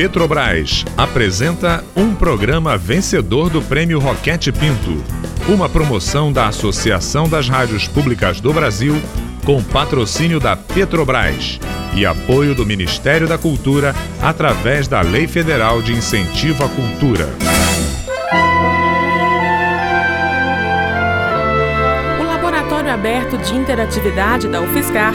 Petrobras apresenta um programa vencedor do Prêmio Roquete Pinto, uma promoção da Associação das Rádios Públicas do Brasil, com patrocínio da Petrobras e apoio do Ministério da Cultura através da Lei Federal de Incentivo à Cultura. aberto de interatividade da UFSCar,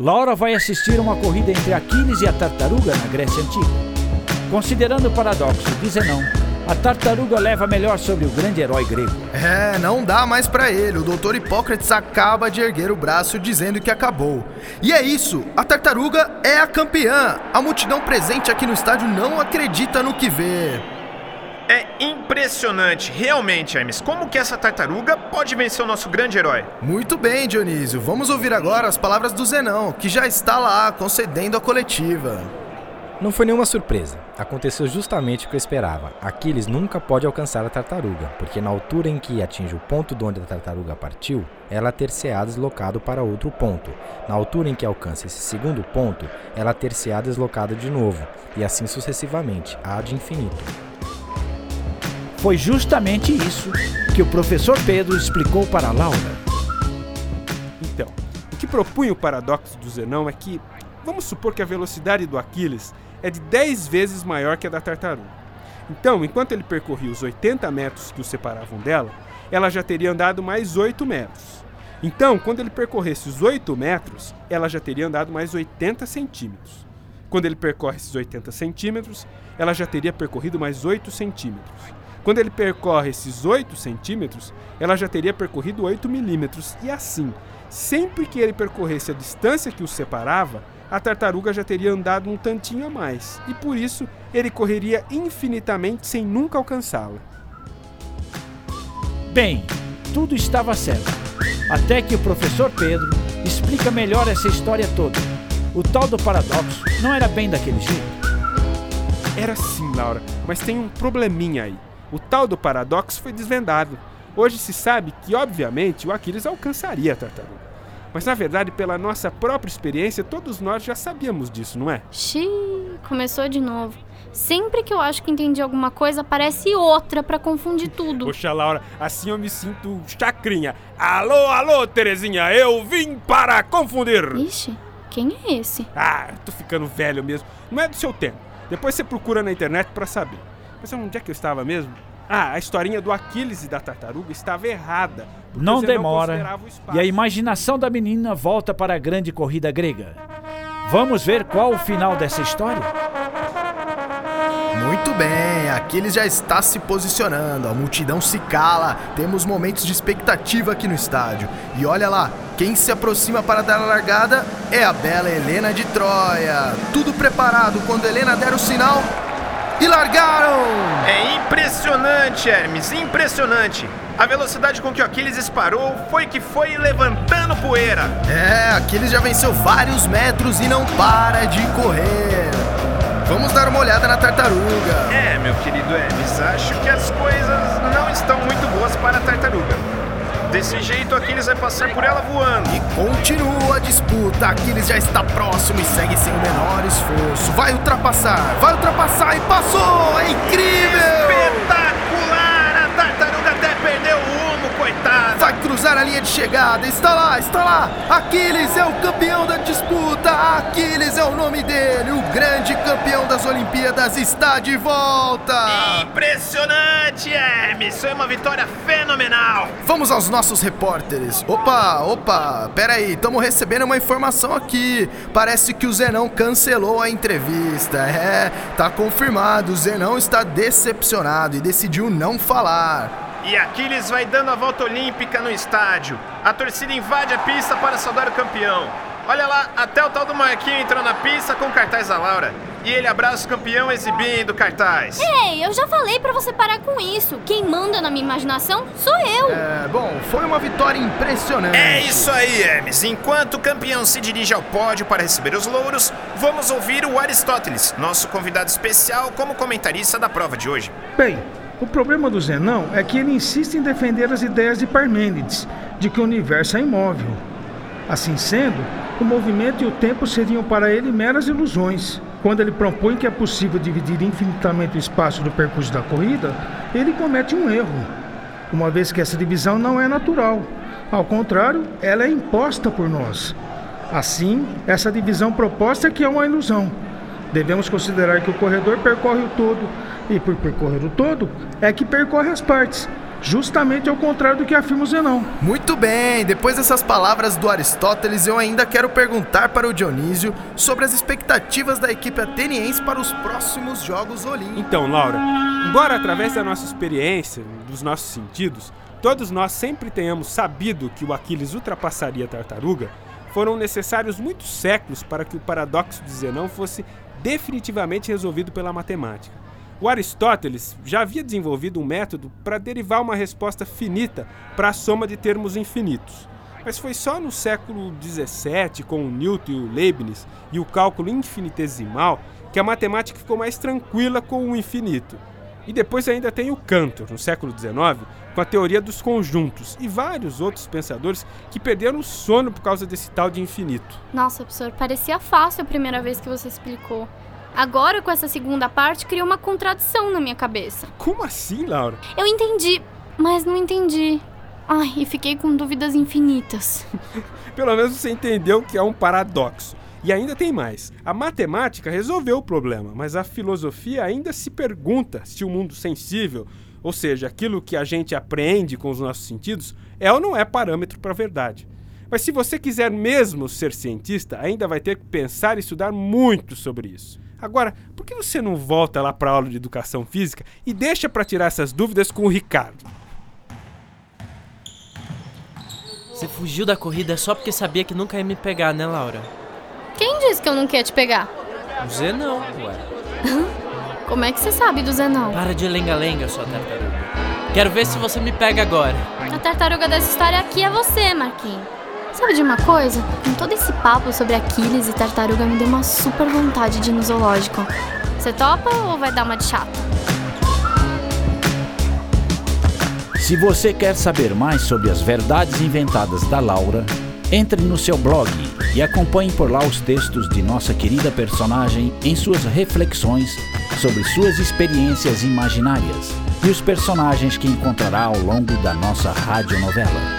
Laura vai assistir uma corrida entre Aquiles e a tartaruga na Grécia Antiga. Considerando o paradoxo de Zenão, a tartaruga leva melhor sobre o grande herói grego. É, não dá mais para ele. O doutor Hipócrates acaba de erguer o braço dizendo que acabou. E é isso, a tartaruga é a campeã. A multidão presente aqui no estádio não acredita no que vê. É impressionante, realmente, Hermes. Como que essa tartaruga pode vencer o nosso grande herói? Muito bem, Dionísio. Vamos ouvir agora as palavras do Zenão, que já está lá concedendo a coletiva. Não foi nenhuma surpresa. Aconteceu justamente o que eu esperava. Aquiles nunca pode alcançar a tartaruga, porque na altura em que atinge o ponto de onde a tartaruga partiu, ela ter-se-á deslocado para outro ponto. Na altura em que alcança esse segundo ponto, ela ter-se-á deslocado de novo, e assim sucessivamente, há de infinito. Foi justamente isso que o professor Pedro explicou para Laura. Então, o que propunha o paradoxo do Zenão é que, vamos supor que a velocidade do Aquiles é de 10 vezes maior que a da tartaruga. Então, enquanto ele percorria os 80 metros que o separavam dela, ela já teria andado mais 8 metros. Então, quando ele percorresse os 8 metros, ela já teria andado mais 80 centímetros. Quando ele percorre esses 80 centímetros, ela já teria percorrido mais 8 centímetros. Quando ele percorre esses 8 centímetros, ela já teria percorrido 8 milímetros. E assim, sempre que ele percorresse a distância que os separava, a tartaruga já teria andado um tantinho a mais. E por isso, ele correria infinitamente sem nunca alcançá-la. Bem, tudo estava certo. Até que o professor Pedro explica melhor essa história toda. O tal do paradoxo não era bem daquele jeito. Era sim, Laura, mas tem um probleminha aí. O tal do paradoxo foi desvendado. Hoje se sabe que, obviamente, o Aquiles alcançaria a tartaruga. Mas na verdade, pela nossa própria experiência, todos nós já sabíamos disso, não é? Xiii, começou de novo. Sempre que eu acho que entendi alguma coisa, aparece outra para confundir tudo. Poxa, Laura, assim eu me sinto chacrinha. Alô, alô, Terezinha, eu vim para confundir. Ixi, quem é esse? Ah, tô ficando velho mesmo. Não é do seu tempo. Depois você procura na internet para saber. Mas onde é que eu estava mesmo? Ah, a historinha do Aquiles e da tartaruga estava errada. Não demora. Não e a imaginação da menina volta para a grande corrida grega. Vamos ver qual o final dessa história? Muito bem, Aquiles já está se posicionando, a multidão se cala, temos momentos de expectativa aqui no estádio. E olha lá, quem se aproxima para dar a largada é a bela Helena de Troia. Tudo preparado, quando Helena der o sinal, e largaram! É impressionante, Hermes, impressionante. A velocidade com que o Aquiles disparou foi que foi levantando poeira. É, Aquiles já venceu vários metros e não para de correr. Vamos dar uma olhada na tartaruga. É, meu querido Hermes, acho que as coisas não estão muito boas para a. Desse jeito, Aquiles vai passar por ela voando. E continua a disputa. Aquiles já está próximo e segue sem o menor esforço. Vai ultrapassar, vai ultrapassar e passou! É incrível! Espetacular! A tartaruga até perdeu o rumo, coitada! Vai cruzar a linha de chegada. Está lá, está lá! Aquiles é o campeão da disputa! Aquiles é o nome dele! O grande campeão das Olimpíadas está de volta! Impressionante, Hermes! Foi uma vitória fenomenal! Vamos aos nossos repórteres. Opa, opa, pera aí, estamos recebendo uma informação aqui. Parece que o Zenão cancelou a entrevista. É, tá confirmado, o Zenão está decepcionado e decidiu não falar. E Aquiles vai dando a volta olímpica no estádio. A torcida invade a pista para saudar o campeão. Olha lá, até o tal do Marquinho entrou na pista com cartaz da Laura. e ele abraça o campeão exibindo cartaz. Ei, eu já falei pra você parar com isso. Quem manda na minha imaginação sou eu. É, bom, foi uma vitória impressionante. É isso aí, Hermes. Enquanto o campeão se dirige ao pódio para receber os louros, vamos ouvir o Aristóteles, nosso convidado especial como comentarista da prova de hoje. Bem, o problema do Zenão é que ele insiste em defender as ideias de Parmênides, de que o universo é imóvel. Assim sendo, o movimento e o tempo seriam para ele meras ilusões. Quando ele propõe que é possível dividir infinitamente o espaço do percurso da corrida, ele comete um erro, uma vez que essa divisão não é natural. Ao contrário, ela é imposta por nós. Assim, essa divisão proposta é que é uma ilusão. Devemos considerar que o corredor percorre o todo, e por percorrer o todo, é que percorre as partes, justamente ao contrário do que afirma o Zenão. Muito bem, depois dessas palavras do Aristóteles, eu ainda quero perguntar para o Dionísio sobre as expectativas da equipe ateniense para os próximos Jogos Olímpicos. Então, Laura, embora através da nossa experiência, dos nossos sentidos, todos nós sempre tenhamos sabido que o Aquiles ultrapassaria a tartaruga, foram necessários muitos séculos para que o paradoxo de Zenão fosse definitivamente resolvido pela matemática. O Aristóteles já havia desenvolvido um método para derivar uma resposta finita para a soma de termos infinitos. Mas foi só no século XVII, com o Newton e o Leibniz e o cálculo infinitesimal, que a matemática ficou mais tranquila com o infinito. E depois ainda tem o Cantor, no século XIX, com a teoria dos conjuntos, e vários outros pensadores que perderam o sono por causa desse tal de infinito. Nossa, professor, parecia fácil a primeira vez que você explicou. Agora, com essa segunda parte, criou uma contradição na minha cabeça. Como assim, Laura? Eu entendi, mas não entendi. Ai, e fiquei com dúvidas infinitas. Pelo menos você entendeu que é um paradoxo. E ainda tem mais. A matemática resolveu o problema, mas a filosofia ainda se pergunta se o mundo sensível, ou seja, aquilo que a gente apreende com os nossos sentidos, é ou não é parâmetro para a verdade. Mas se você quiser mesmo ser cientista, ainda vai ter que pensar e estudar muito sobre isso. Agora, por que você não volta lá para a aula de educação física e deixa para tirar essas dúvidas com o Ricardo? Você fugiu da corrida só porque sabia que nunca ia me pegar, né, Laura? Quem disse que eu não queria te pegar? O Zé não, ué. Como é que você sabe do Zenão? Para de lenga-lenga, sua tartaruga. Quero ver se você me pega agora. A tartaruga dessa história aqui é você, Marquinhos. Sabe de uma coisa? Com todo esse papo sobre Aquiles e tartaruga me deu uma super vontade de ir no zoológico. Você topa ou vai dar uma de chato? Se você quer saber mais sobre as verdades inventadas da Laura, entre no seu blog e acompanhe por lá os textos de nossa querida personagem em suas reflexões sobre suas experiências imaginárias e os personagens que encontrará ao longo da nossa radionovela.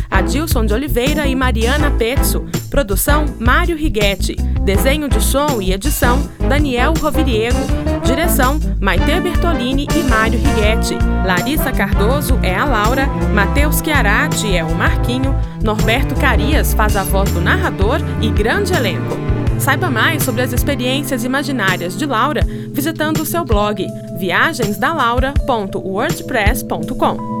Adilson de Oliveira e Mariana Pezzo. Produção: Mário Righetti. Desenho de som e edição: Daniel Roviriego. Direção: Maite Bertolini e Mário Righetti. Larissa Cardoso é a Laura. Matheus Chiarati é o Marquinho. Norberto Carias faz a voz do narrador e grande elenco. Saiba mais sobre as experiências imaginárias de Laura visitando o seu blog viagensdalaura.wordpress.com.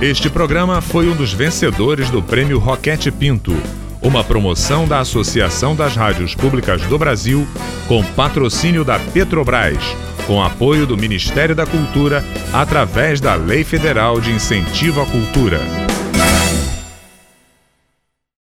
Este programa foi um dos vencedores do Prêmio Roquete Pinto, uma promoção da Associação das Rádios Públicas do Brasil, com patrocínio da Petrobras, com apoio do Ministério da Cultura, através da Lei Federal de Incentivo à Cultura.